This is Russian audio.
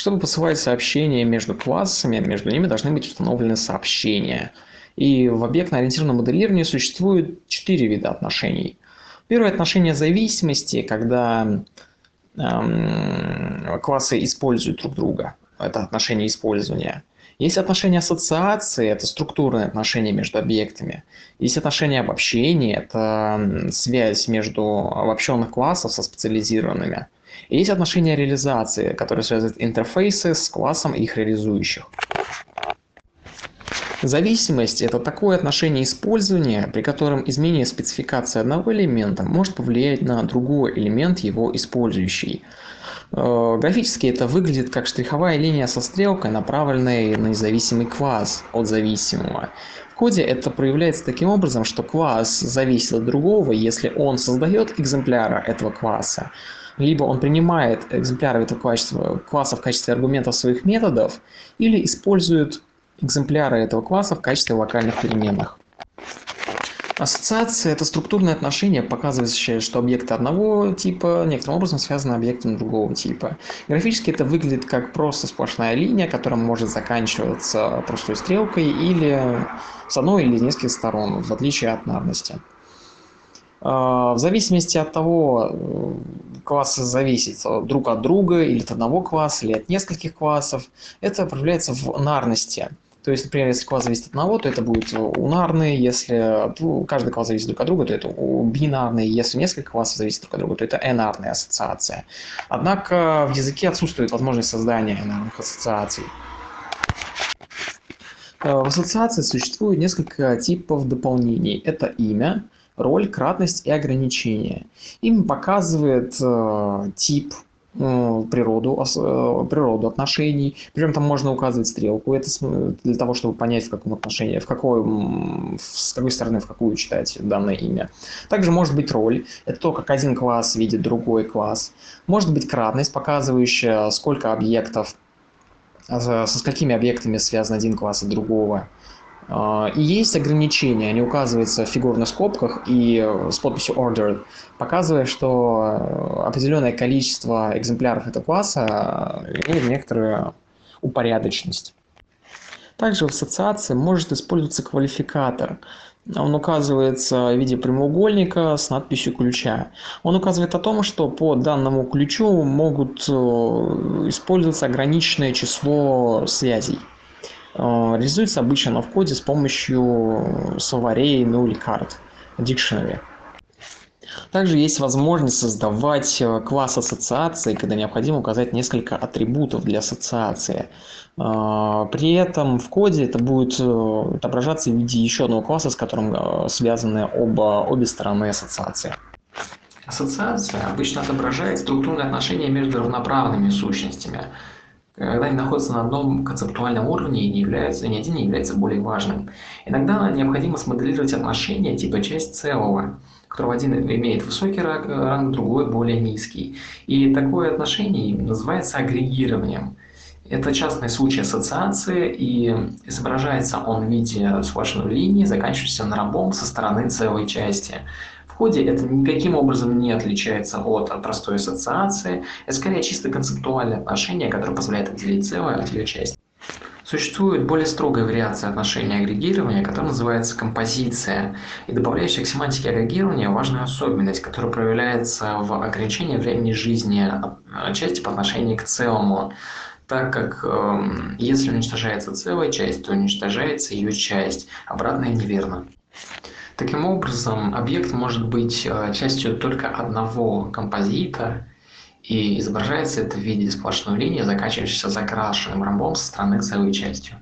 Чтобы посылать сообщения между классами, между ними должны быть установлены сообщения. И в объектно-ориентированном моделировании существует четыре вида отношений. Первое отношение зависимости, когда эм, классы используют друг друга. Это отношение использования. Есть отношение ассоциации, это структурные отношения между объектами. Есть отношение обобщения, это связь между обобщенных классов со специализированными. И есть отношение реализации, которое связывает интерфейсы с классом их реализующих. Зависимость – это такое отношение использования, при котором изменение спецификации одного элемента может повлиять на другой элемент, его использующий. Э, графически это выглядит как штриховая линия со стрелкой, направленной на независимый класс от зависимого. В коде это проявляется таким образом, что класс зависит от другого, если он создает экземпляра этого класса, либо он принимает экземпляры этого класса в качестве аргументов своих методов, или использует экземпляры этого класса в качестве локальных переменных. Ассоциация – это структурное отношение, показывающее, что объекты одного типа некоторым образом связаны объектами другого типа. Графически это выглядит как просто сплошная линия, которая может заканчиваться простой стрелкой или с одной или нескольких сторон, в отличие от нарности. А, в зависимости от того, э, классы зависят друг от друга, или от одного класса, или от нескольких классов, это проявляется в нарности. То есть, например, если класс зависит от одного, то это будет унарный, если ну, каждый класс зависит друг от друга, то это бинарный, если несколько классов зависят друг от друга, то это n-арная ассоциация. Однако в языке отсутствует возможность создания n-арных ассоциаций. Э, в ассоциации существует несколько типов дополнений. Это имя, роль, кратность и ограничение. Им показывает э, тип Э, природу, э, природу отношений. Причем там можно указывать стрелку. Это для того, чтобы понять, в каком отношении, в какой, с какой стороны, в какую читать данное имя. Также может быть роль. Это то, как один класс видит другой класс. Может быть кратность, показывающая, сколько объектов, э, со сколькими объектами связан один класс от другого. А, и есть ограничения, они указываются в фигурных скобках и с подписью ordered, показывая, что э, определенное количество экземпляров этого класса имеет некоторую упорядоченность. Также в ассоциации может использоваться квалификатор. Он указывается в виде прямоугольника с надписью ключа. Он указывает о том, что по данному ключу могут э, использоваться ограниченное число связей. Э, реализуется обычно в коде с помощью словарей, ну или карт, dictionary. Также есть возможность создавать э, класс ассоциации, когда необходимо указать несколько атрибутов для ассоциации. Э, при этом в коде это будет отображаться в виде еще одного класса, с которым связаны оба, обе стороны ассоциации. Ассоциация обычно отображает структурные отношения между равноправными сущностями – когда они находятся на одном концептуальном уровне и не являются, ни один не является более важным. Иногда необходимо смоделировать отношения типа часть целого, которого один имеет высокий ранг, другой более низкий. И такое отношение называется агрегированием. Это частный случай ассоциации, и изображается он в виде сплошной линии, заканчивающейся на ромбом со стороны целой части коде это никаким образом не отличается от простой ассоциации. Это скорее чисто концептуальное отношение, которое позволяет отделить целое от ее части. Существует более строгая вариация отношения агрегирования, которая называется композиция, и добавляющая к семантике агрегирования важную особенность, которая проявляется в ограничении времени жизни части по отношению к целому так как э, если уничтожается целая часть, то уничтожается ее часть. Обратное неверно. Таким образом, объект может быть э, частью только одного композита, и изображается это в виде сплошной линии, заканчивающейся закрашенным ромбом со стороны целой частью.